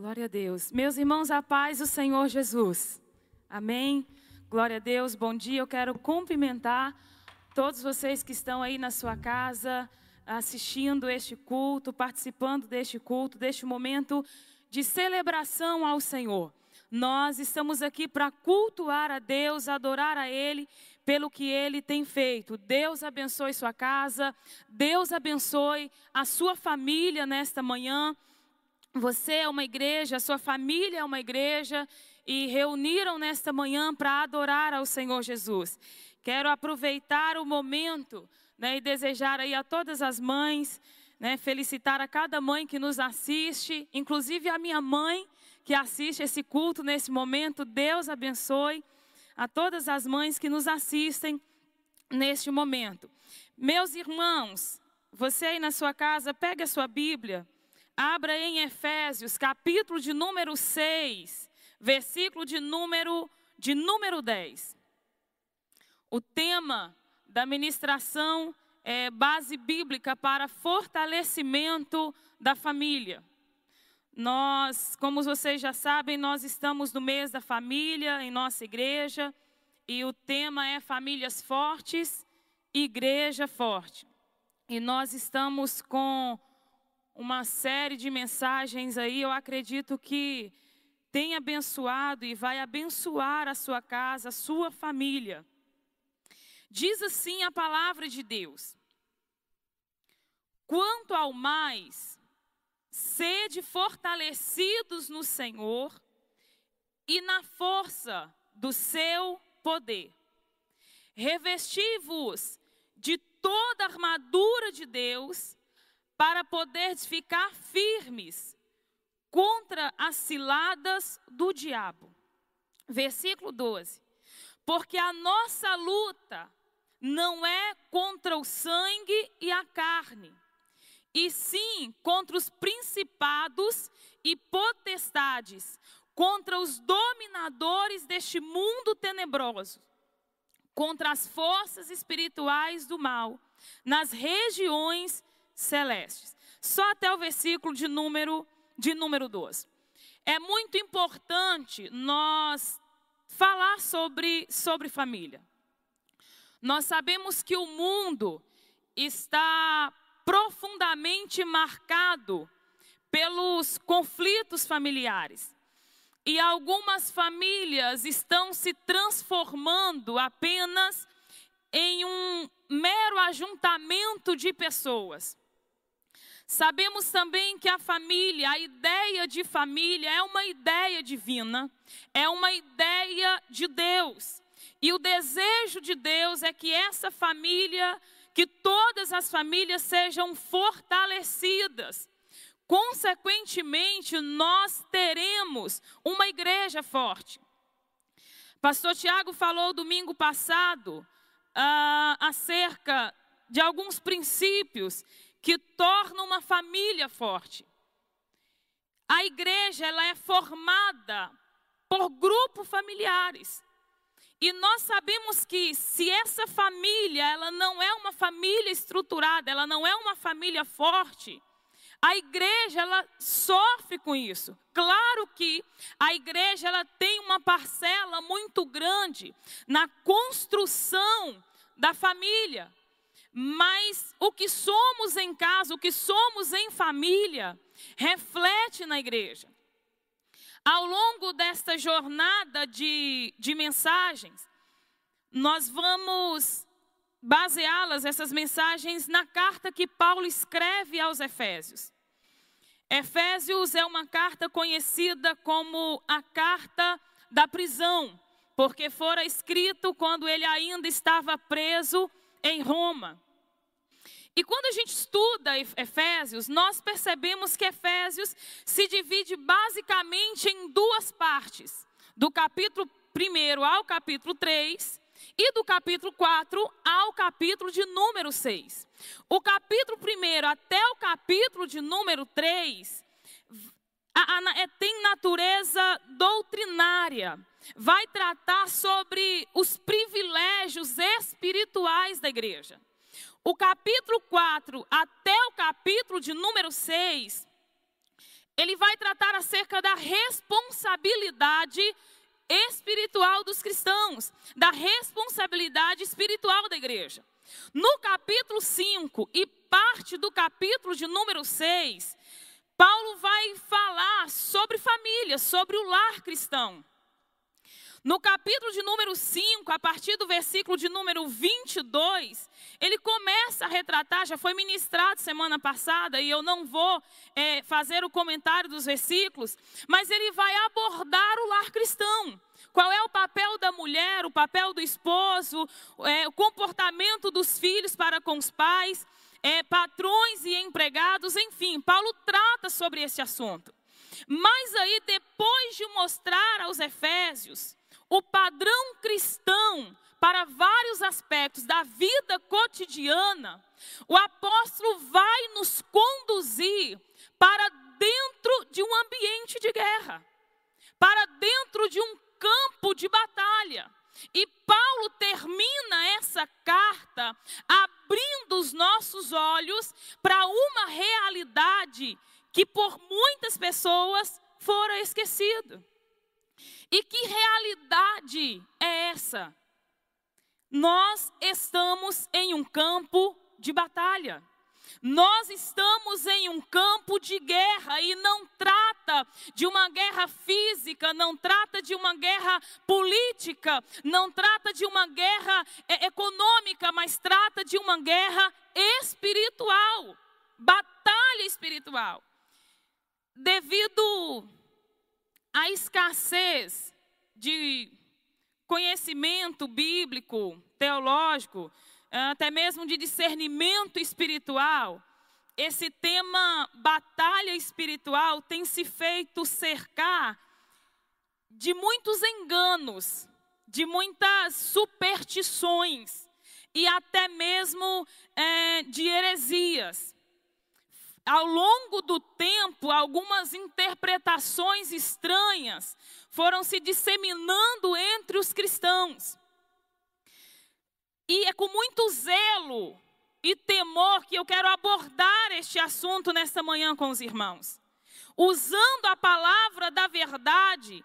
Glória a Deus. Meus irmãos, a paz do Senhor Jesus. Amém. Glória a Deus. Bom dia. Eu quero cumprimentar todos vocês que estão aí na sua casa, assistindo este culto, participando deste culto, deste momento de celebração ao Senhor. Nós estamos aqui para cultuar a Deus, adorar a Ele pelo que Ele tem feito. Deus abençoe sua casa, Deus abençoe a sua família nesta manhã. Você é uma igreja, a sua família é uma igreja e reuniram nesta manhã para adorar ao Senhor Jesus. Quero aproveitar o momento né, e desejar aí a todas as mães, né, felicitar a cada mãe que nos assiste, inclusive a minha mãe que assiste esse culto nesse momento. Deus abençoe a todas as mães que nos assistem neste momento. Meus irmãos, você aí na sua casa, pegue a sua Bíblia. Abra em Efésios, capítulo de número 6, versículo de número, de número 10. O tema da ministração é base bíblica para fortalecimento da família. Nós, como vocês já sabem, nós estamos no mês da família em nossa igreja e o tema é famílias fortes, igreja forte. E nós estamos com uma série de mensagens aí, eu acredito que tem abençoado e vai abençoar a sua casa, a sua família. Diz assim a palavra de Deus: Quanto ao mais, sede fortalecidos no Senhor e na força do seu poder. Revesti-vos de toda a armadura de Deus para poderes ficar firmes contra as ciladas do diabo. Versículo 12. Porque a nossa luta não é contra o sangue e a carne, e sim contra os principados e potestades, contra os dominadores deste mundo tenebroso, contra as forças espirituais do mal, nas regiões celestes. Só até o versículo de número de número 12. É muito importante nós falar sobre sobre família. Nós sabemos que o mundo está profundamente marcado pelos conflitos familiares. E algumas famílias estão se transformando apenas em um mero ajuntamento de pessoas. Sabemos também que a família, a ideia de família é uma ideia divina, é uma ideia de Deus. E o desejo de Deus é que essa família, que todas as famílias sejam fortalecidas. Consequentemente, nós teremos uma igreja forte. Pastor Tiago falou domingo passado uh, acerca de alguns princípios que torna uma família forte. A igreja ela é formada por grupos familiares. E nós sabemos que se essa família, ela não é uma família estruturada, ela não é uma família forte, a igreja ela sofre com isso. Claro que a igreja ela tem uma parcela muito grande na construção da família. Mas o que somos em casa, o que somos em família, reflete na igreja. Ao longo desta jornada de, de mensagens, nós vamos baseá-las, essas mensagens, na carta que Paulo escreve aos Efésios. Efésios é uma carta conhecida como a carta da prisão, porque fora escrito quando ele ainda estava preso em Roma. E quando a gente estuda Efésios, nós percebemos que Efésios se divide basicamente em duas partes: do capítulo 1 ao capítulo 3 e do capítulo 4 ao capítulo de número 6. O capítulo 1 até o capítulo de número 3 a, a, é, tem natureza doutrinária vai tratar sobre os privilégios espirituais da igreja. O capítulo 4 até o capítulo de número 6, ele vai tratar acerca da responsabilidade espiritual dos cristãos, da responsabilidade espiritual da igreja. No capítulo 5 e parte do capítulo de número 6, Paulo vai falar sobre família, sobre o lar cristão. No capítulo de número 5, a partir do versículo de número 22, ele começa a retratar, já foi ministrado semana passada, e eu não vou é, fazer o comentário dos versículos, mas ele vai abordar o lar cristão. Qual é o papel da mulher, o papel do esposo, é, o comportamento dos filhos para com os pais, é, patrões e empregados, enfim, Paulo trata sobre esse assunto. Mas aí, depois de mostrar aos Efésios o padrão cristão para vários aspectos da vida cotidiana, o apóstolo vai nos conduzir para dentro de um ambiente de guerra, para dentro de um campo de batalha. E Paulo termina essa carta abrindo os nossos olhos para uma realidade que por muitas pessoas fora esquecida. E que realidade é essa? Nós estamos em um campo de batalha. Nós estamos em um campo de guerra e não trata de uma guerra física, não trata de uma guerra política, não trata de uma guerra é, econômica, mas trata de uma guerra espiritual batalha espiritual. Devido à escassez de conhecimento bíblico, teológico, até mesmo de discernimento espiritual, esse tema batalha espiritual tem se feito cercar de muitos enganos, de muitas superstições e até mesmo é, de heresias. Ao longo do tempo, algumas interpretações estranhas foram se disseminando entre os cristãos. E é com muito zelo e temor que eu quero abordar este assunto nesta manhã com os irmãos. Usando a palavra da verdade,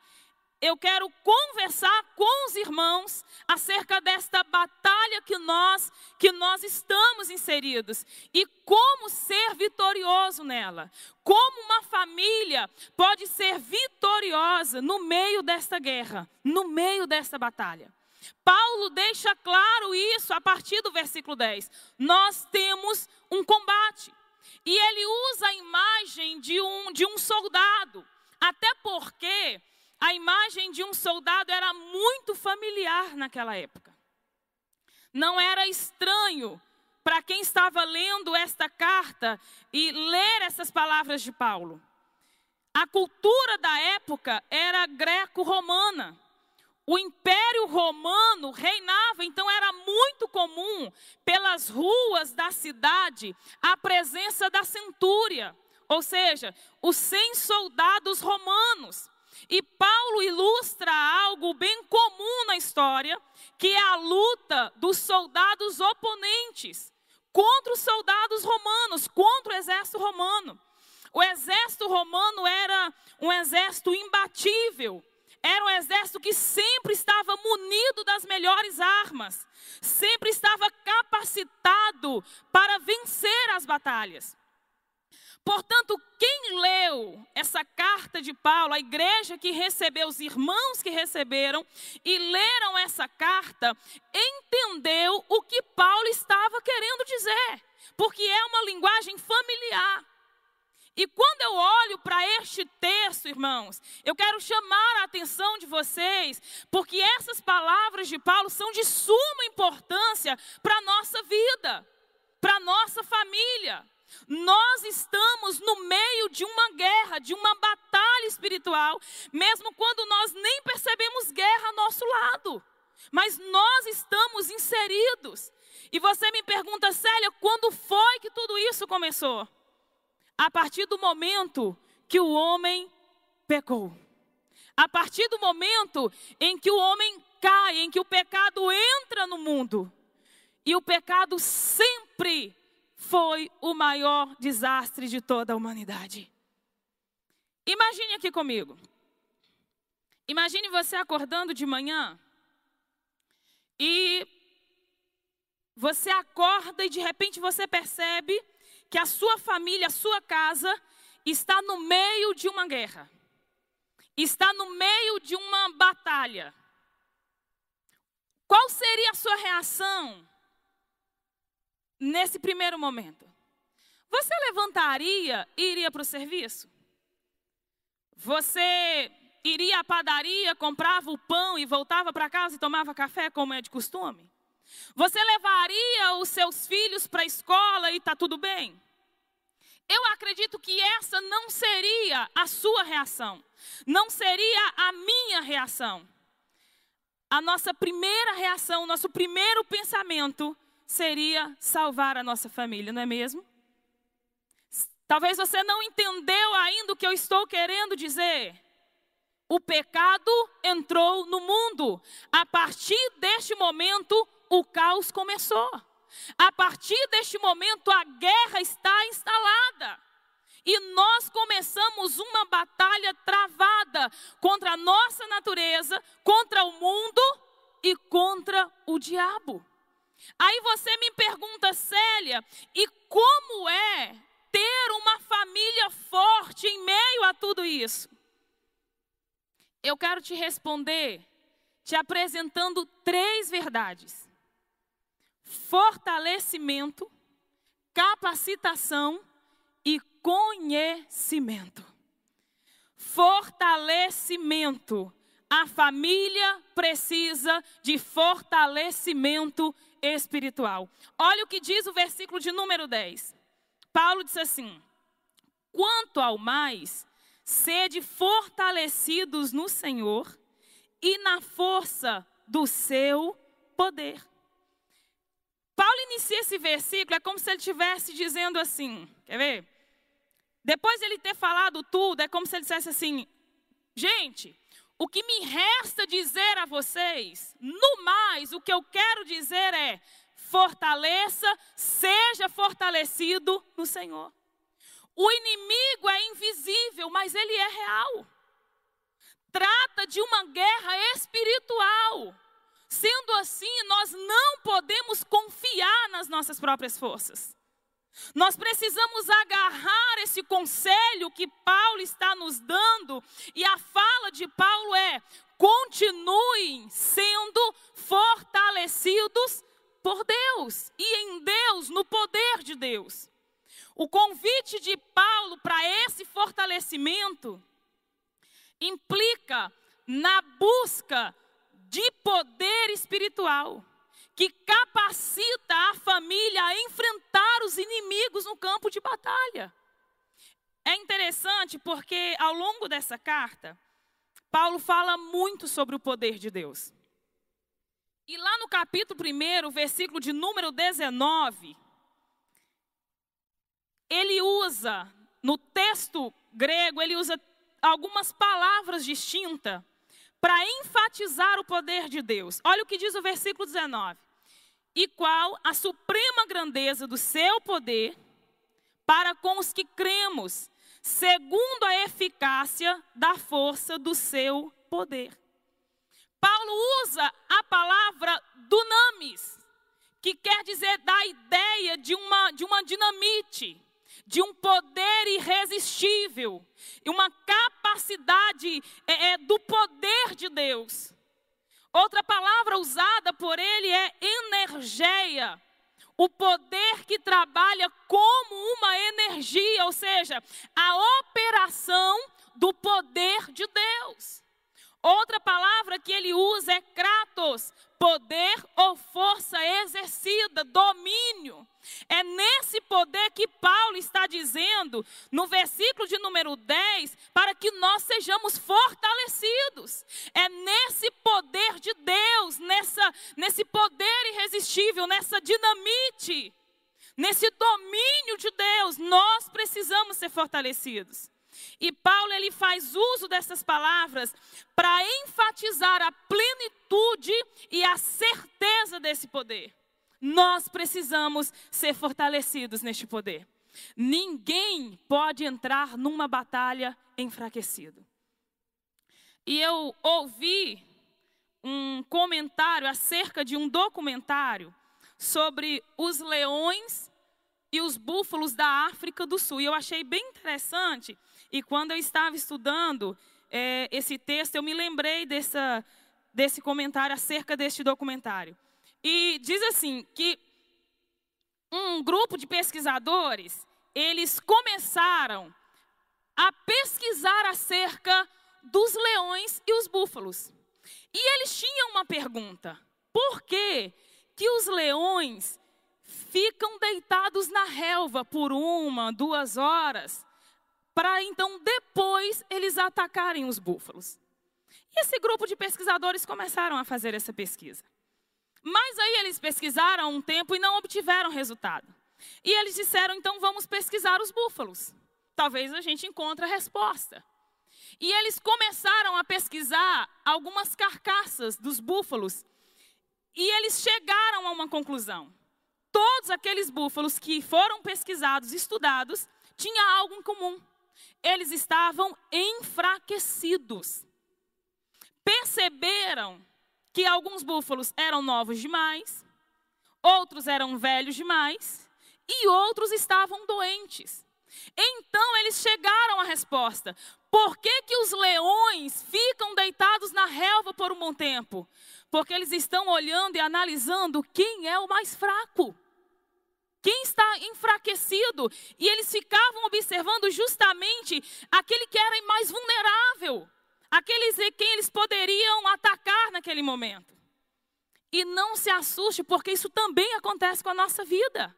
eu quero conversar com os irmãos acerca desta batalha que nós que nós estamos inseridos e como ser vitorioso nela. Como uma família pode ser vitoriosa no meio desta guerra, no meio desta batalha. Paulo deixa claro isso a partir do versículo 10. Nós temos um combate. E ele usa a imagem de um, de um soldado. Até porque a imagem de um soldado era muito familiar naquela época. Não era estranho para quem estava lendo esta carta e ler essas palavras de Paulo. A cultura da época era greco-romana. O Império Romano reinava, então era muito comum pelas ruas da cidade a presença da centúria, ou seja, os 100 soldados romanos. E Paulo ilustra algo bem comum na história, que é a luta dos soldados oponentes contra os soldados romanos, contra o exército romano. O exército romano era um exército imbatível era um exército que sempre estava munido das melhores armas, sempre estava capacitado para vencer as batalhas. Portanto, quem leu essa carta de Paulo, a igreja que recebeu, os irmãos que receberam e leram essa carta, entendeu o que Paulo estava querendo dizer, porque é uma linguagem familiar. E quando eu olho para este texto, irmãos, eu quero chamar a atenção de vocês, porque essas palavras de Paulo são de suma importância para a nossa vida, para a nossa família. Nós estamos no meio de uma guerra, de uma batalha espiritual, mesmo quando nós nem percebemos guerra ao nosso lado. Mas nós estamos inseridos. E você me pergunta, Célia, quando foi que tudo isso começou? A partir do momento que o homem pecou. A partir do momento em que o homem cai, em que o pecado entra no mundo. E o pecado sempre foi o maior desastre de toda a humanidade. Imagine aqui comigo. Imagine você acordando de manhã e você acorda e de repente você percebe que a sua família, a sua casa está no meio de uma guerra. Está no meio de uma batalha. Qual seria a sua reação nesse primeiro momento? Você levantaria e iria para o serviço? Você iria à padaria, comprava o pão e voltava para casa e tomava café, como é de costume? Você levaria os seus filhos para a escola e está tudo bem? Eu acredito que essa não seria a sua reação, não seria a minha reação. A nossa primeira reação, o nosso primeiro pensamento seria salvar a nossa família, não é mesmo? Talvez você não entendeu ainda o que eu estou querendo dizer. O pecado entrou no mundo. A partir deste momento, o caos começou. A partir deste momento, a guerra está instalada. E nós começamos uma batalha travada contra a nossa natureza, contra o mundo e contra o diabo. Aí você me pergunta, Célia, e como é ter uma família forte em meio a tudo isso? Eu quero te responder te apresentando três verdades: fortalecimento, capacitação e conhecimento. Fortalecimento. A família precisa de fortalecimento espiritual. Olha o que diz o versículo de número 10. Paulo disse assim: quanto ao mais, sede fortalecidos no Senhor e na força do seu poder. Paulo inicia esse versículo, é como se ele estivesse dizendo assim: quer ver? Depois de ele ter falado tudo, é como se ele dissesse assim: gente, o que me resta dizer a vocês, no mais, o que eu quero dizer é: fortaleça, seja fortalecido no Senhor. O inimigo é invisível, mas ele é real. Trata de uma guerra espiritual. Sendo assim, nós não podemos confiar nas nossas próprias forças. Nós precisamos agarrar esse conselho que Paulo está nos dando, e a fala de Paulo é: continuem sendo fortalecidos por Deus e em Deus, no poder de Deus. O convite de Paulo para esse fortalecimento implica na busca de poder espiritual que capacita a família a enfrentar os inimigos no campo de batalha. É interessante porque ao longo dessa carta, Paulo fala muito sobre o poder de Deus. E lá no capítulo 1, versículo de número 19, ele usa, no texto grego, ele usa algumas palavras distintas para enfatizar o poder de Deus. Olha o que diz o versículo 19: E qual a suprema grandeza do seu poder para com os que cremos, segundo a eficácia da força do seu poder. Paulo usa a palavra dunamis, que quer dizer da ideia de uma, de uma dinamite, de um poder irresistível, uma capacidade é, é, do poder de Deus. Outra palavra usada por ele é energia, o poder que trabalha como uma energia, ou seja, a operação do poder de Deus. Outra palavra que ele usa é kratos, poder ou força exercida, domínio. É nesse poder que Paulo está dizendo, no versículo de número 10, para que nós sejamos fortalecidos. É nesse poder de Deus, nessa, nesse poder irresistível, nessa dinamite, nesse domínio de Deus, nós precisamos ser fortalecidos. E Paulo ele faz uso dessas palavras para enfatizar a plenitude e a certeza desse poder. Nós precisamos ser fortalecidos neste poder. Ninguém pode entrar numa batalha enfraquecido. E eu ouvi um comentário acerca de um documentário sobre os leões e os búfalos da África do Sul. E eu achei bem interessante. E quando eu estava estudando é, esse texto, eu me lembrei dessa, desse comentário acerca deste documentário. E diz assim que um grupo de pesquisadores, eles começaram a pesquisar acerca dos leões e os búfalos. E eles tinham uma pergunta: por que que os leões ficam deitados na relva por uma, duas horas, para então depois eles atacarem os búfalos? E esse grupo de pesquisadores começaram a fazer essa pesquisa. Mas aí eles pesquisaram um tempo e não obtiveram resultado. E eles disseram, então vamos pesquisar os búfalos. Talvez a gente encontre a resposta. E eles começaram a pesquisar algumas carcaças dos búfalos. E eles chegaram a uma conclusão. Todos aqueles búfalos que foram pesquisados, estudados, tinham algo em comum. Eles estavam enfraquecidos. Perceberam que alguns búfalos eram novos demais, outros eram velhos demais e outros estavam doentes. Então eles chegaram à resposta: por que, que os leões ficam deitados na relva por um bom tempo? Porque eles estão olhando e analisando quem é o mais fraco. Quem está enfraquecido? E eles ficavam observando justamente aquele que era mais vulnerável aqueles em quem eles poderiam atacar naquele momento. E não se assuste, porque isso também acontece com a nossa vida.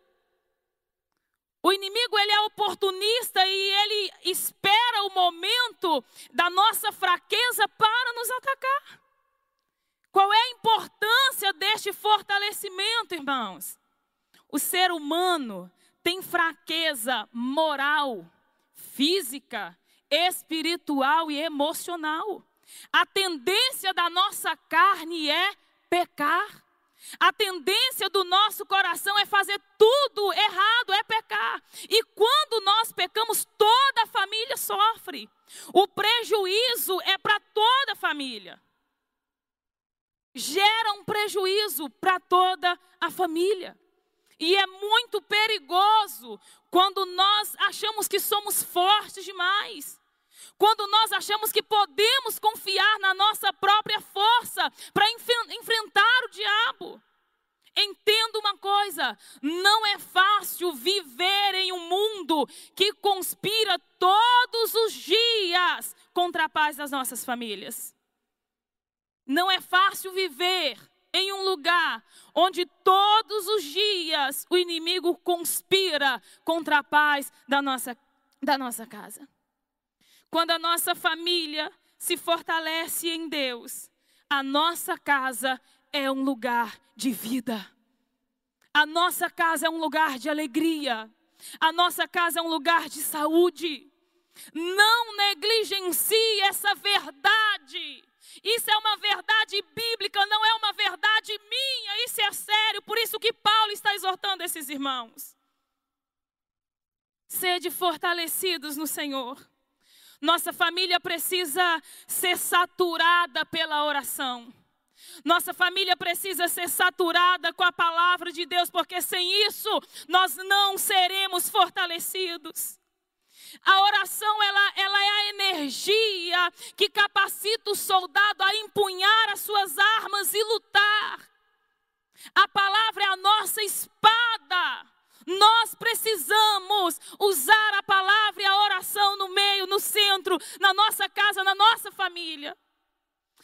O inimigo ele é oportunista e ele espera o momento da nossa fraqueza para nos atacar. Qual é a importância deste fortalecimento, irmãos? O ser humano tem fraqueza moral, física, espiritual e emocional. A tendência da nossa carne é pecar. A tendência do nosso coração é fazer tudo errado, é pecar. E quando nós pecamos, toda a família sofre. O prejuízo é para toda a família. Gera um prejuízo para toda a família. E é muito perigoso quando nós achamos que somos fortes demais. Quando nós achamos que podemos confiar na nossa própria força para enfrentar o diabo. Entenda uma coisa: não é fácil viver em um mundo que conspira todos os dias contra a paz das nossas famílias. Não é fácil viver em um lugar onde todos os dias o inimigo conspira contra a paz da nossa, da nossa casa. Quando a nossa família se fortalece em Deus, a nossa casa é um lugar de vida. A nossa casa é um lugar de alegria. A nossa casa é um lugar de saúde. Não negligencie essa verdade. Isso é uma verdade bíblica, não esses irmãos. Sede fortalecidos no Senhor. Nossa família precisa ser saturada pela oração. Nossa família precisa ser saturada com a palavra de Deus, porque sem isso nós não seremos fortalecidos. A oração ela, ela é a energia que capacita o soldado a empunhar as suas armas e lutar. A palavra é a nossa espada. Nós precisamos usar a palavra e a oração no meio, no centro, na nossa casa, na nossa família.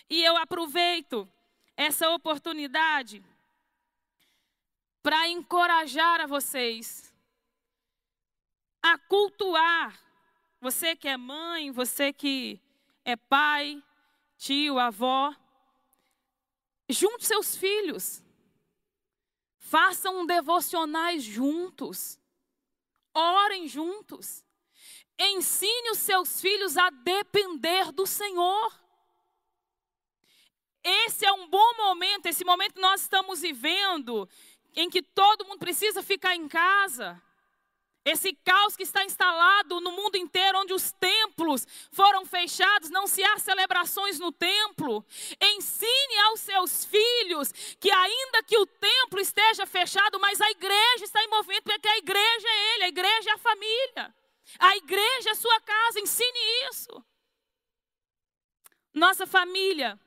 E eu aproveito essa oportunidade para encorajar a vocês a cultuar. Você que é mãe, você que é pai, tio, avó, junte seus filhos. Façam devocionais juntos. Orem juntos. Ensine os seus filhos a depender do Senhor. Esse é um bom momento, esse momento que nós estamos vivendo, em que todo mundo precisa ficar em casa. Esse caos que está instalado no mundo inteiro, onde os templos foram fechados, não se há celebrações no templo. Ensine aos seus filhos que, ainda que o templo esteja fechado, mas a igreja está em movimento, porque a igreja é ele, a igreja é a família. A igreja é a sua casa, ensine isso. Nossa família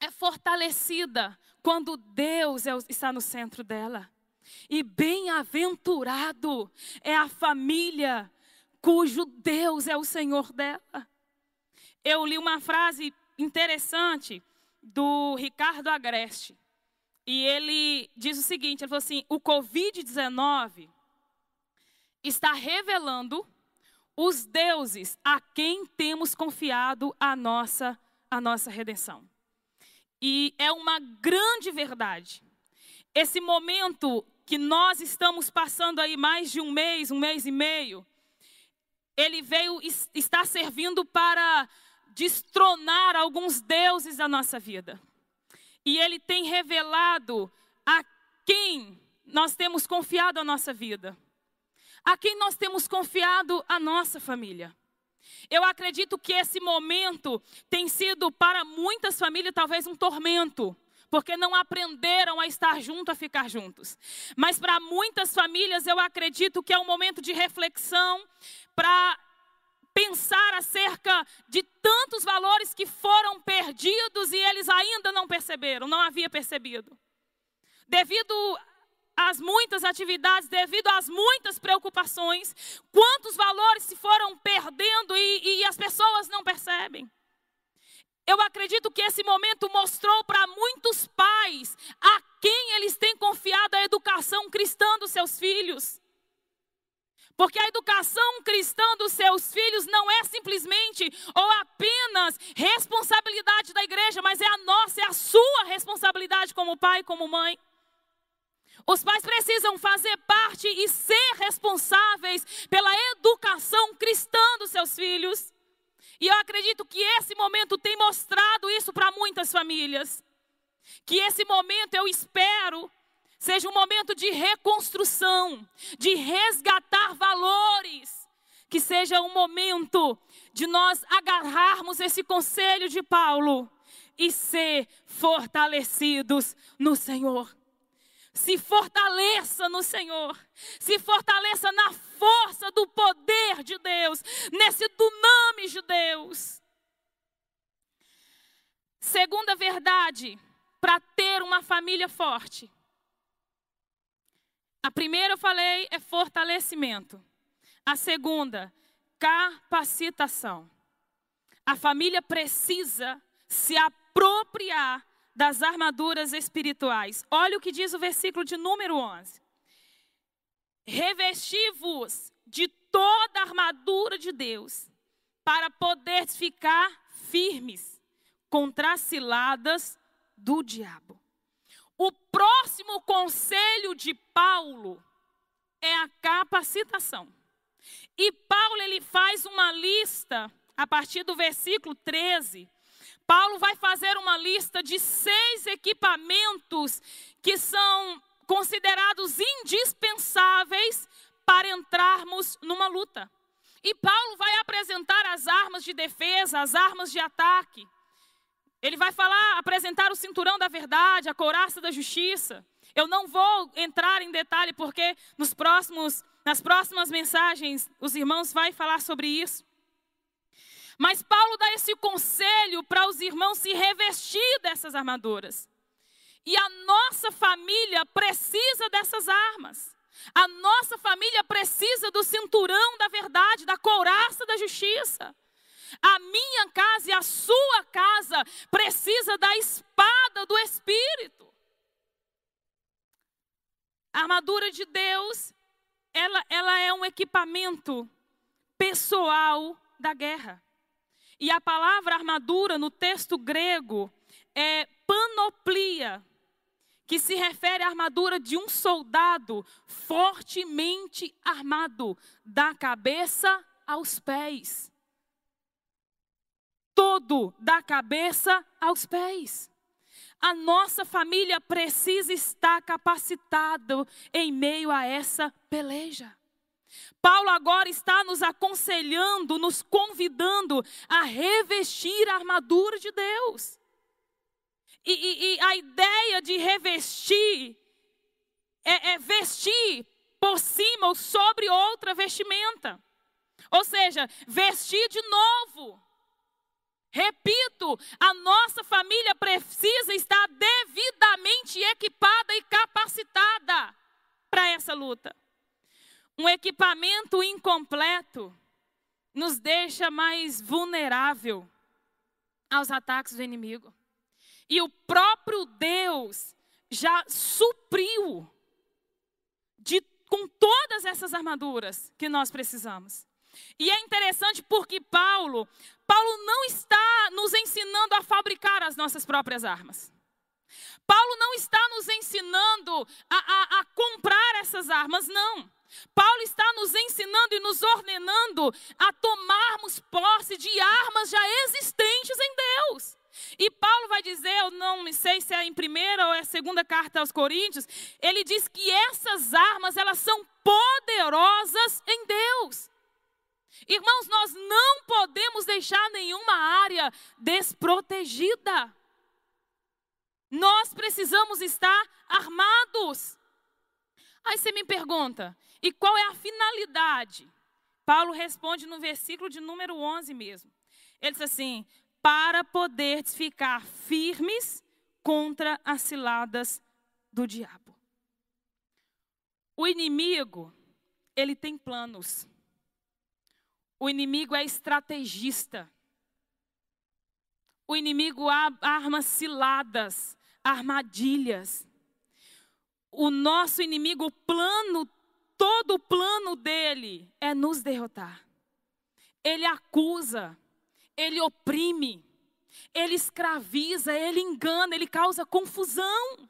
é fortalecida quando Deus é está no centro dela. E bem-aventurado é a família cujo Deus é o Senhor dela. Eu li uma frase interessante do Ricardo Agreste. E ele diz o seguinte: ele falou assim: o Covid-19 está revelando os deuses a quem temos confiado a nossa, a nossa redenção. E é uma grande verdade. Esse momento que nós estamos passando aí mais de um mês, um mês e meio, ele veio está servindo para destronar alguns deuses da nossa vida. E ele tem revelado a quem nós temos confiado a nossa vida. A quem nós temos confiado a nossa família. Eu acredito que esse momento tem sido para muitas famílias talvez um tormento porque não aprenderam a estar junto, a ficar juntos. Mas para muitas famílias, eu acredito que é um momento de reflexão para pensar acerca de tantos valores que foram perdidos e eles ainda não perceberam, não havia percebido. Devido às muitas atividades, devido às muitas preocupações, quantos valores se foram perdendo e, e as pessoas não percebem. Eu acredito que esse momento mostrou para muitos pais a quem eles têm confiado a educação cristã dos seus filhos. Porque a educação cristã dos seus filhos não é simplesmente ou apenas responsabilidade da igreja, mas é a nossa, é a sua responsabilidade como pai, como mãe. Os pais precisam fazer parte e ser responsáveis pela educação cristã dos seus filhos. E eu acredito que esse momento tem mostrado isso para muitas famílias. Que esse momento, eu espero, seja um momento de reconstrução, de resgatar valores. Que seja um momento de nós agarrarmos esse conselho de Paulo e ser fortalecidos no Senhor. Se fortaleça no Senhor. Se fortaleça na força do poder de Deus, nesse duname de Deus. Segunda verdade, para ter uma família forte. A primeira eu falei é fortalecimento. A segunda, capacitação. A família precisa se apropriar das armaduras espirituais. Olha o que diz o versículo de número 11. Revesti-vos de toda a armadura de Deus, para poder ficar firmes contra as ciladas do diabo. O próximo conselho de Paulo é a capacitação. E Paulo ele faz uma lista a partir do versículo 13 Paulo vai fazer uma lista de seis equipamentos que são considerados indispensáveis para entrarmos numa luta. E Paulo vai apresentar as armas de defesa, as armas de ataque. Ele vai falar, apresentar o cinturão da verdade, a couraça da justiça. Eu não vou entrar em detalhe porque nos próximos, nas próximas mensagens os irmãos vão falar sobre isso. Mas Paulo dá esse conselho para os irmãos se revestir dessas armaduras. E a nossa família precisa dessas armas. A nossa família precisa do cinturão da verdade, da couraça da justiça. A minha casa e a sua casa precisa da espada do Espírito. A armadura de Deus, ela, ela é um equipamento pessoal da guerra. E a palavra armadura no texto grego é panoplia, que se refere à armadura de um soldado fortemente armado, da cabeça aos pés. Todo da cabeça aos pés. A nossa família precisa estar capacitado em meio a essa peleja. Paulo agora está nos aconselhando, nos convidando a revestir a armadura de Deus. E, e, e a ideia de revestir é, é vestir por cima ou sobre outra vestimenta. Ou seja, vestir de novo. Repito, a nossa família precisa estar devidamente equipada e capacitada para essa luta. Um equipamento incompleto nos deixa mais vulnerável aos ataques do inimigo. E o próprio Deus já supriu de, com todas essas armaduras que nós precisamos. E é interessante porque Paulo, Paulo não está nos ensinando a fabricar as nossas próprias armas. Paulo não está nos ensinando a, a, a comprar essas armas, não. Paulo está nos ensinando e nos ordenando a tomarmos posse de armas já existentes em Deus. E Paulo vai dizer, eu não sei se é em primeira ou é segunda carta aos Coríntios, ele diz que essas armas, elas são poderosas em Deus. Irmãos, nós não podemos deixar nenhuma área desprotegida. Nós precisamos estar armados. Aí você me pergunta, e qual é a finalidade? Paulo responde no versículo de número 11 mesmo. Ele diz assim: para poder ficar firmes contra as ciladas do diabo. O inimigo, ele tem planos. O inimigo é estrategista. O inimigo arma ciladas, armadilhas. O nosso inimigo, o plano, todo o plano dele é nos derrotar. Ele acusa, ele oprime, ele escraviza, ele engana, ele causa confusão.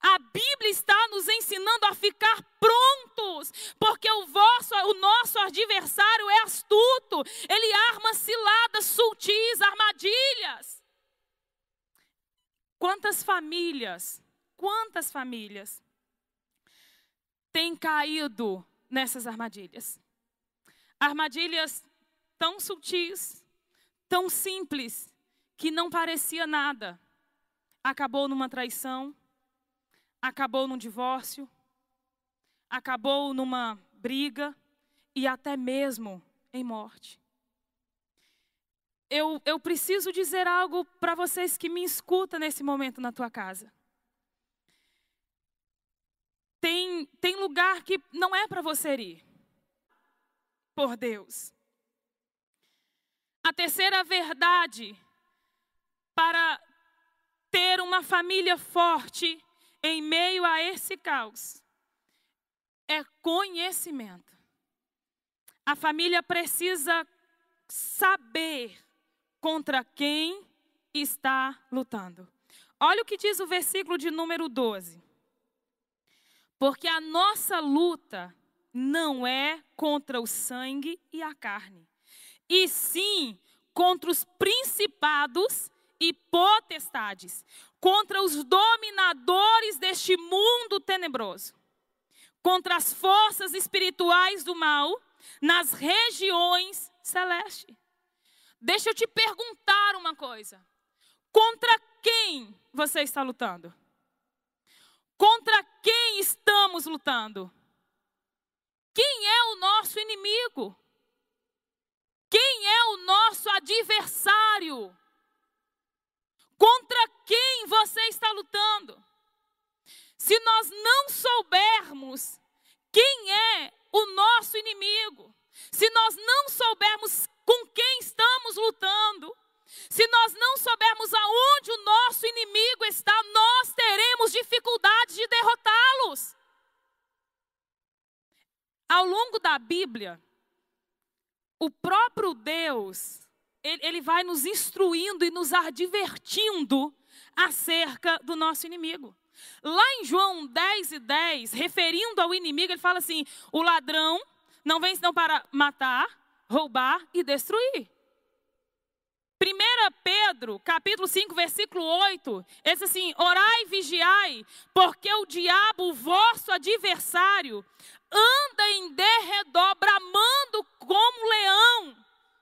A Bíblia está nos ensinando a ficar prontos, porque o, vosso, o nosso adversário é astuto, ele arma ciladas, sutis, armadilhas. Quantas famílias, quantas famílias têm caído nessas armadilhas? Armadilhas tão sutis, tão simples, que não parecia nada. Acabou numa traição, acabou num divórcio, acabou numa briga e até mesmo em morte. Eu, eu preciso dizer algo para vocês que me escutam nesse momento na tua casa. Tem, tem lugar que não é para você ir, por Deus. A terceira verdade para ter uma família forte em meio a esse caos é conhecimento. A família precisa saber contra quem está lutando. Olha o que diz o versículo de número 12. Porque a nossa luta não é contra o sangue e a carne, e sim contra os principados e potestades, contra os dominadores deste mundo tenebroso, contra as forças espirituais do mal nas regiões celestes. Deixa eu te perguntar uma coisa: contra quem você está lutando? Contra quem estamos lutando? Quem é o nosso inimigo? Quem é o nosso adversário? Contra quem você está lutando? Se nós não soubermos quem é o nosso inimigo, se nós não soubermos com quem estamos lutando, se nós não soubermos aonde o nosso inimigo está, nós teremos dificuldade de derrotá-los. Ao longo da Bíblia, o próprio Deus, ele, ele vai nos instruindo e nos advertindo acerca do nosso inimigo. Lá em João 10 e 10, referindo ao inimigo, ele fala assim: o ladrão não vem senão para matar, roubar e destruir. 1 Pedro, capítulo 5, versículo 8, ele diz assim: Orai e vigiai, porque o diabo, vosso adversário, anda em derredor, bramando como leão,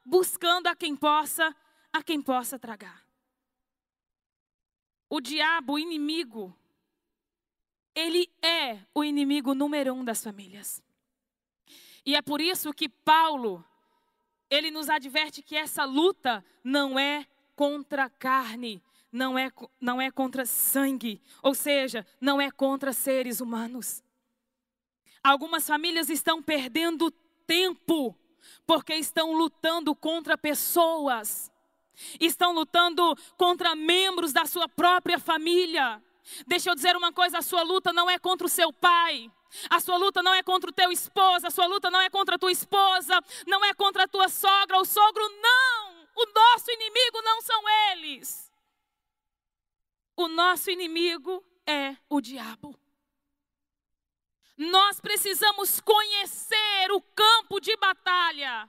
buscando a quem possa, a quem possa tragar. O diabo, o inimigo, ele é o inimigo número um das famílias. E é por isso que Paulo, ele nos adverte que essa luta não é contra carne, não é, não é contra sangue, ou seja, não é contra seres humanos. Algumas famílias estão perdendo tempo porque estão lutando contra pessoas, estão lutando contra membros da sua própria família. Deixa eu dizer uma coisa: a sua luta não é contra o seu pai. A sua luta não é contra o teu esposo, a sua luta não é contra a tua esposa, não é contra a tua sogra ou sogro, não. O nosso inimigo não são eles. O nosso inimigo é o diabo. Nós precisamos conhecer o campo de batalha,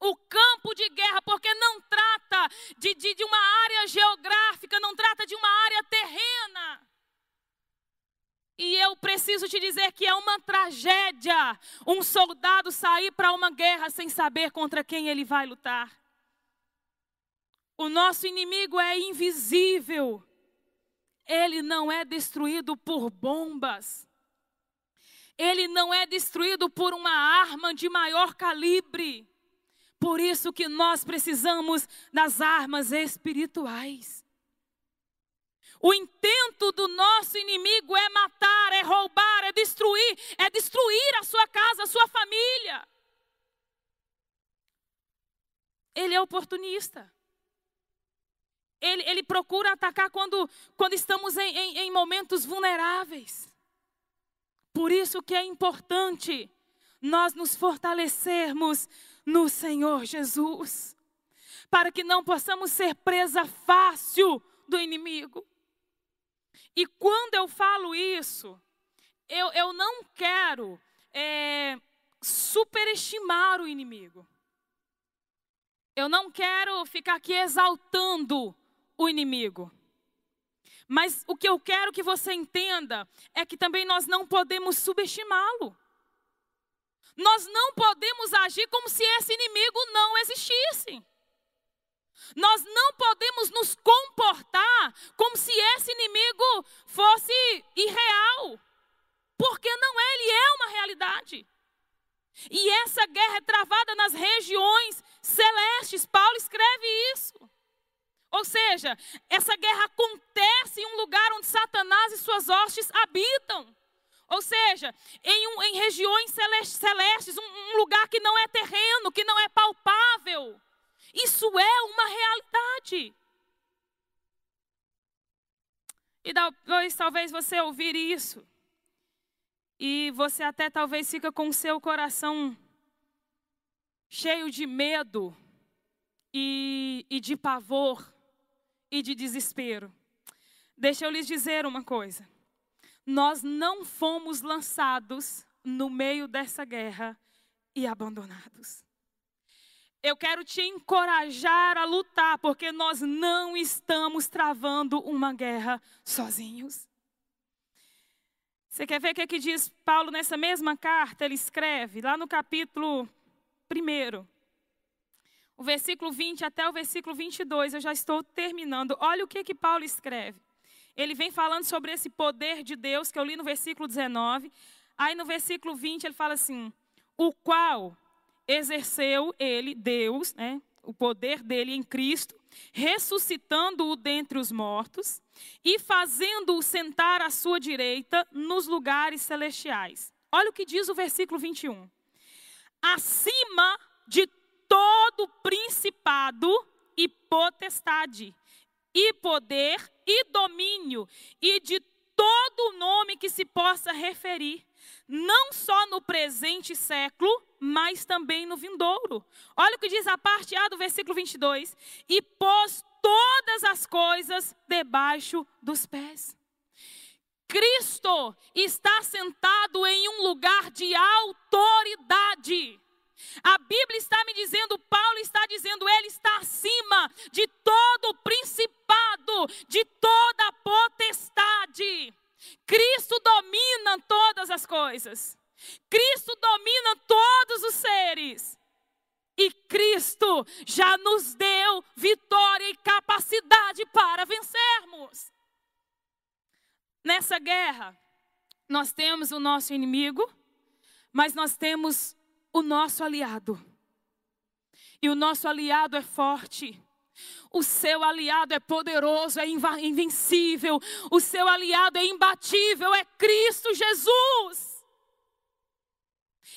o campo de guerra, porque não trata de, de, de uma área geográfica, não trata de uma área terrena. E eu preciso te dizer que é uma tragédia um soldado sair para uma guerra sem saber contra quem ele vai lutar. O nosso inimigo é invisível. Ele não é destruído por bombas. Ele não é destruído por uma arma de maior calibre. Por isso que nós precisamos das armas espirituais. O intento do nosso inimigo é matar, é roubar, é destruir, é destruir a sua casa, a sua família. Ele é oportunista. Ele, ele procura atacar quando, quando estamos em, em, em momentos vulneráveis. Por isso que é importante nós nos fortalecermos no Senhor Jesus, para que não possamos ser presa fácil do inimigo. E quando eu falo isso, eu, eu não quero é, superestimar o inimigo. Eu não quero ficar aqui exaltando o inimigo. Mas o que eu quero que você entenda é que também nós não podemos subestimá-lo. Nós não podemos agir como se esse inimigo não existisse. Nós não podemos nos comportar como se esse inimigo fosse irreal, porque não é, ele é uma realidade. E essa guerra é travada nas regiões celestes. Paulo escreve isso. Ou seja, essa guerra acontece em um lugar onde Satanás e suas hostes habitam. Ou seja, em, um, em regiões celestes, um, um lugar que não é terreno, que não é palpável. Isso é uma realidade. E depois, talvez você ouvir isso, e você até talvez fica com o seu coração cheio de medo e, e de pavor e de desespero. Deixa eu lhes dizer uma coisa. Nós não fomos lançados no meio dessa guerra e abandonados. Eu quero te encorajar a lutar, porque nós não estamos travando uma guerra sozinhos. Você quer ver o que, é que diz Paulo nessa mesma carta? Ele escreve lá no capítulo 1, o versículo 20 até o versículo 22, eu já estou terminando. Olha o que, que Paulo escreve. Ele vem falando sobre esse poder de Deus, que eu li no versículo 19. Aí no versículo 20 ele fala assim: O qual exerceu ele, Deus, né, o poder dele em Cristo, ressuscitando-o dentre os mortos e fazendo-o sentar à sua direita nos lugares celestiais. Olha o que diz o versículo 21. Acima de todo principado e potestade, e poder e domínio, e de todo nome que se possa referir, não só no presente século, mas também no vindouro. Olha o que diz a parte A do versículo 22. E pôs todas as coisas debaixo dos pés. Cristo está sentado em um lugar de autoridade. A Bíblia está me dizendo, Paulo está dizendo, ele está acima de todo principado, de toda potestade. Cristo domina todas as coisas. Cristo domina todos os seres. E Cristo já nos deu vitória e capacidade para vencermos. Nessa guerra, nós temos o nosso inimigo, mas nós temos o nosso aliado. E o nosso aliado é forte. O seu aliado é poderoso, é invencível. O seu aliado é imbatível, é Cristo Jesus.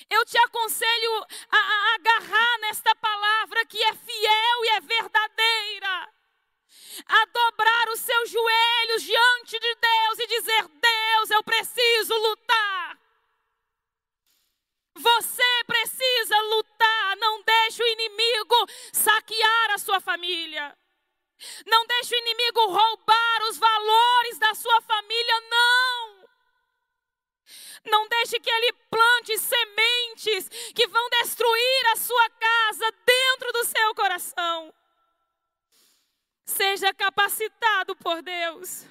Eu te aconselho a, a agarrar nesta palavra que é fiel e é verdadeira. A dobrar os seus joelhos diante de Deus e dizer: Deus, eu preciso lutar. Você precisa lutar. Não deixe o inimigo saquear a sua família. Não deixe o inimigo roubar os valores da sua família, não. Não deixe que ele plante sementes que vão destruir a sua casa dentro do seu coração. Seja capacitado por Deus.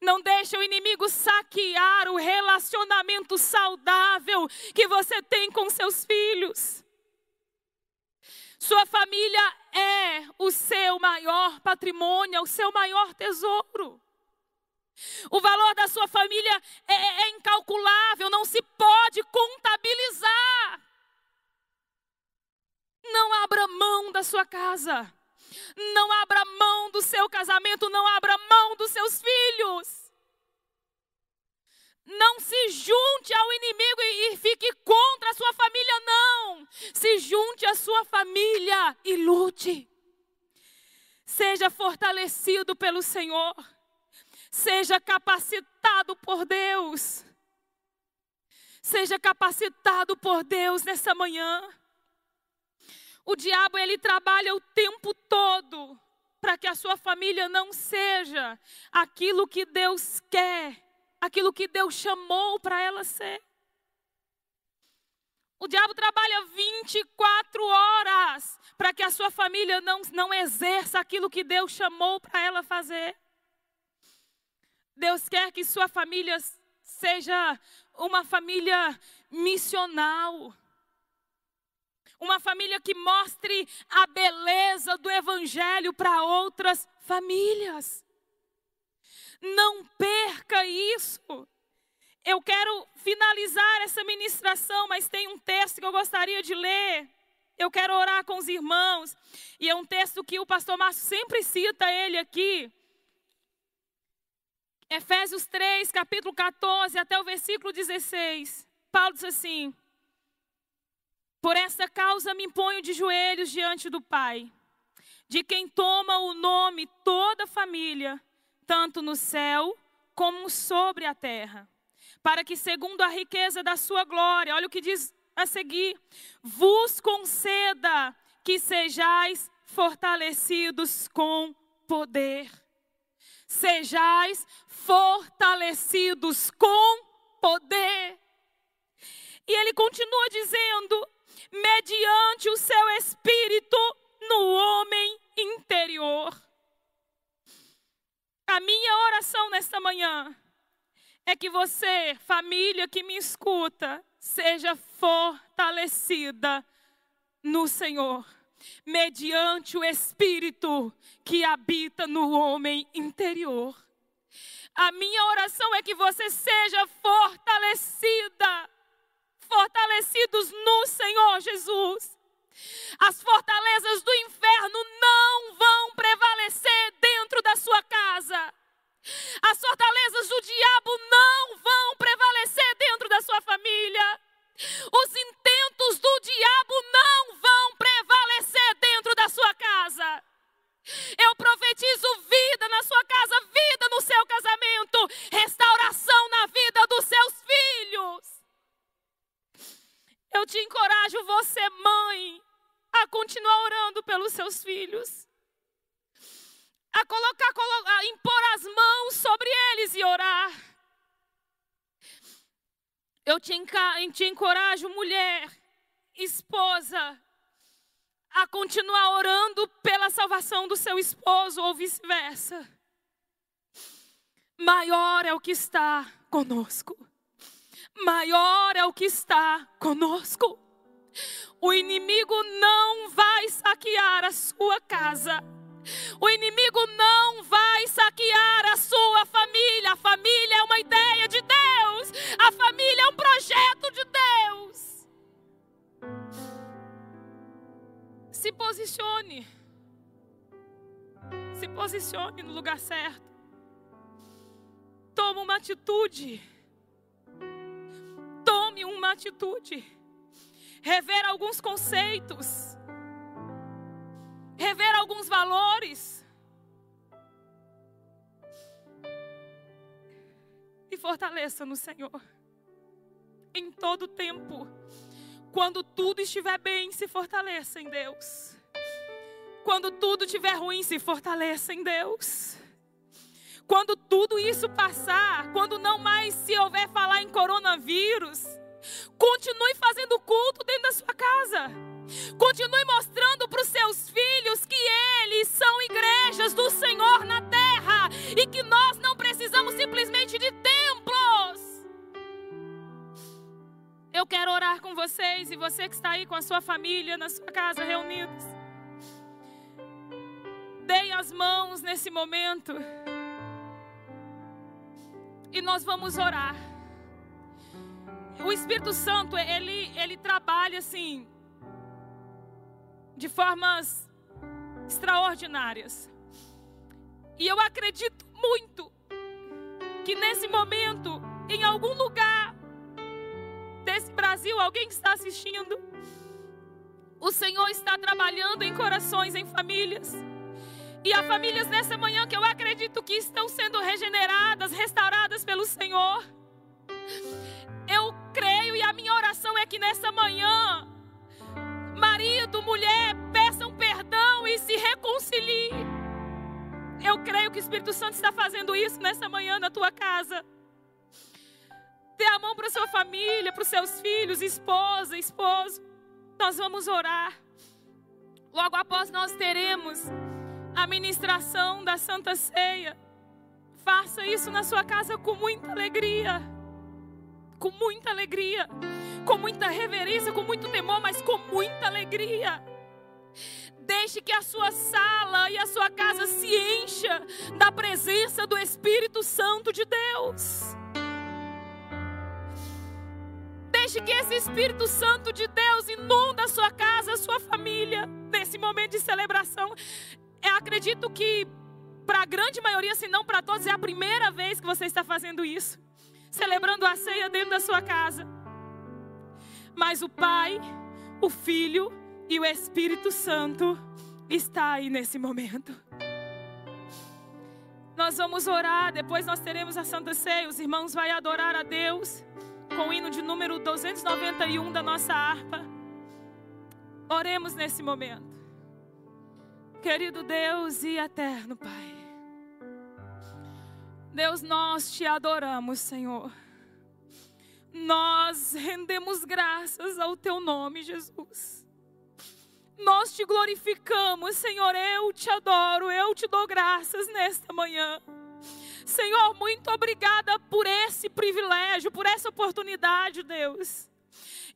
Não deixe o inimigo saquear o relacionamento saudável que você tem com seus filhos. Sua família é o seu maior patrimônio, é o seu maior tesouro. O valor da sua família é, é, é incalculável, não se pode contabilizar. Não abra mão da sua casa. Não abra mão do seu casamento, não abra mão dos seus filhos. Não se junte ao inimigo e, fique contra a sua família, não. Se junte à sua família e lute. Seja fortalecido pelo Senhor. Seja capacitado por Deus. Seja capacitado por Deus nessa manhã. O diabo ele trabalha o tempo todo para que a sua família não seja aquilo que Deus quer, aquilo que Deus chamou para ela ser. O diabo trabalha 24 horas para que a sua família não, não exerça aquilo que Deus chamou para ela fazer. Deus quer que sua família seja uma família missional. Uma família que mostre a beleza do Evangelho para outras famílias. Não perca isso. Eu quero finalizar essa ministração, mas tem um texto que eu gostaria de ler. Eu quero orar com os irmãos. E é um texto que o pastor Márcio sempre cita ele aqui. Efésios 3, capítulo 14, até o versículo 16. Paulo diz assim: por essa causa me ponho de joelhos diante do Pai, de quem toma o nome toda a família, tanto no céu como sobre a terra, para que, segundo a riqueza da sua glória, olha o que diz a seguir, vos conceda que sejais fortalecidos com poder. Sejais fortalecidos com poder. E ele continua dizendo: mediante o seu espírito no homem interior. A minha oração nesta manhã é que você, família que me escuta, seja fortalecida no Senhor, mediante o Espírito que habita no homem interior. A minha oração é que você seja fortalecida fortalecidos no Senhor Jesus. As fortalezas do inferno não vão prevalecer dentro da sua casa. As fortalezas do diabo não vão prevalecer dentro da sua família. Os intentos do diabo não vão prevalecer dentro da sua casa. Eu profetizo vida na sua casa, vida no seu casamento, restauração na vida dos seus filhos. Eu te encorajo, você, mãe, a continuar orando pelos seus filhos. A colocar, a impor as mãos sobre eles e orar. Eu te, te encorajo, mulher, esposa, a continuar orando pela salvação do seu esposo ou vice-versa. Maior é o que está conosco. Maior é o que está conosco. O inimigo não vai saquear a sua casa. O inimigo não vai saquear a sua família. A família é uma ideia de Deus. A família é um projeto de Deus. Se posicione. Se posicione no lugar certo. Tome uma atitude. Tome uma atitude. Rever alguns conceitos rever alguns valores. E fortaleça no Senhor. Em todo tempo. Quando tudo estiver bem, se fortaleça em Deus. Quando tudo estiver ruim, se fortaleça em Deus. Quando tudo isso passar, quando não mais se houver falar em coronavírus, continue fazendo culto dentro da sua casa. Continue mostrando para os seus filhos que eles são igrejas do Senhor na terra e que nós não precisamos simplesmente de templos. Eu quero orar com vocês e você que está aí com a sua família na sua casa reunidos. Deem as mãos nesse momento. E nós vamos orar. O Espírito Santo, ele, ele trabalha assim, de formas extraordinárias. E eu acredito muito que nesse momento, em algum lugar desse Brasil, alguém que está assistindo, o Senhor está trabalhando em corações, em famílias. E há famílias nessa manhã que eu acredito que estão sendo regeneradas, restauradas pelo Senhor. Eu creio e a minha oração é que nessa manhã marido, mulher, peçam perdão e se reconciliem. Eu creio que o Espírito Santo está fazendo isso nessa manhã na tua casa. Dê a mão para sua família, para os seus filhos, esposa, esposo. Nós vamos orar. Logo após nós teremos a ministração da Santa Ceia. Faça isso na sua casa com muita alegria com muita alegria, com muita reverência, com muito temor, mas com muita alegria. Deixe que a sua sala e a sua casa se encha da presença do Espírito Santo de Deus. Deixe que esse Espírito Santo de Deus inunda a sua casa, a sua família, nesse momento de celebração. Eu acredito que para a grande maioria, se não para todos, é a primeira vez que você está fazendo isso celebrando a ceia dentro da sua casa. Mas o Pai, o Filho e o Espírito Santo está aí nesse momento. Nós vamos orar, depois nós teremos a Santa Ceia. Os irmãos vão adorar a Deus com o hino de número 291 da nossa harpa. Oremos nesse momento. Querido Deus e eterno Pai. Deus, nós te adoramos, Senhor. Nós rendemos graças ao teu nome, Jesus. Nós te glorificamos, Senhor. Eu te adoro, eu te dou graças nesta manhã. Senhor, muito obrigada por esse privilégio, por essa oportunidade, Deus.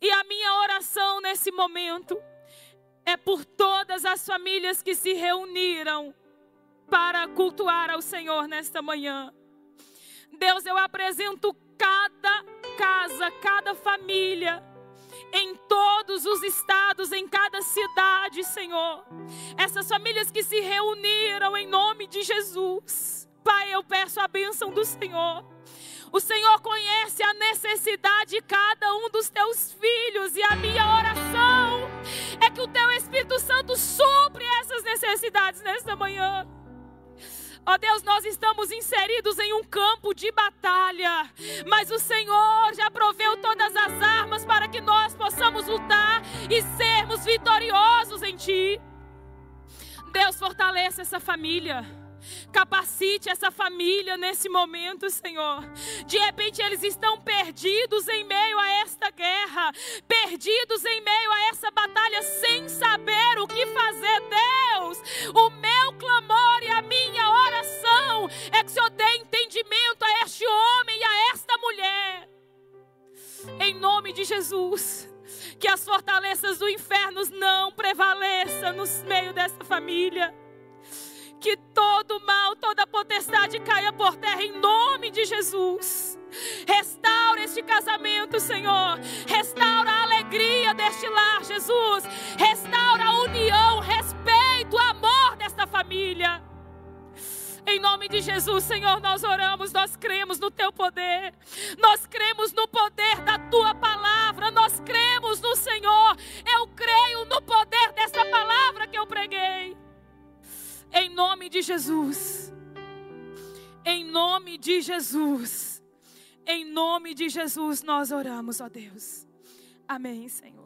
E a minha oração nesse momento é por todas as famílias que se reuniram para cultuar ao Senhor nesta manhã. Deus, eu apresento cada casa, cada família, em todos os estados, em cada cidade, Senhor. Essas famílias que se reuniram em nome de Jesus. Pai, eu peço a bênção do Senhor. O Senhor conhece a necessidade de cada um dos teus filhos, e a minha oração é que o teu Espírito Santo supre essas necessidades nesta manhã. Ó oh Deus, nós estamos inseridos em um campo de batalha, mas o Senhor já proveu todas as armas para que nós possamos lutar e sermos vitoriosos em Ti. Deus, fortaleça essa família. Capacite essa família nesse momento, Senhor. De repente eles estão perdidos em meio a esta guerra, perdidos em meio a essa batalha, sem saber o que fazer. Deus, o meu clamor e a minha oração é que o Senhor dê entendimento a este homem e a esta mulher. Jesus, que as fortalezas do inferno não prevaleçam no meio dessa família. Que todo mal, toda potestade caia por terra em nome de Jesus. Restaura este casamento, Senhor. Restaura a alegria deste lar, Jesus. Restaura a união, o respeito, o amor desta família. Em nome de Jesus, Senhor, nós oramos, nós cremos no teu poder. Nós cremos no poder da tua palavra. Nós cremos no Senhor. Eu creio no poder dessa palavra que eu preguei. Em nome de Jesus. Em nome de Jesus. Em nome de Jesus nós oramos, ó Deus. Amém, Senhor.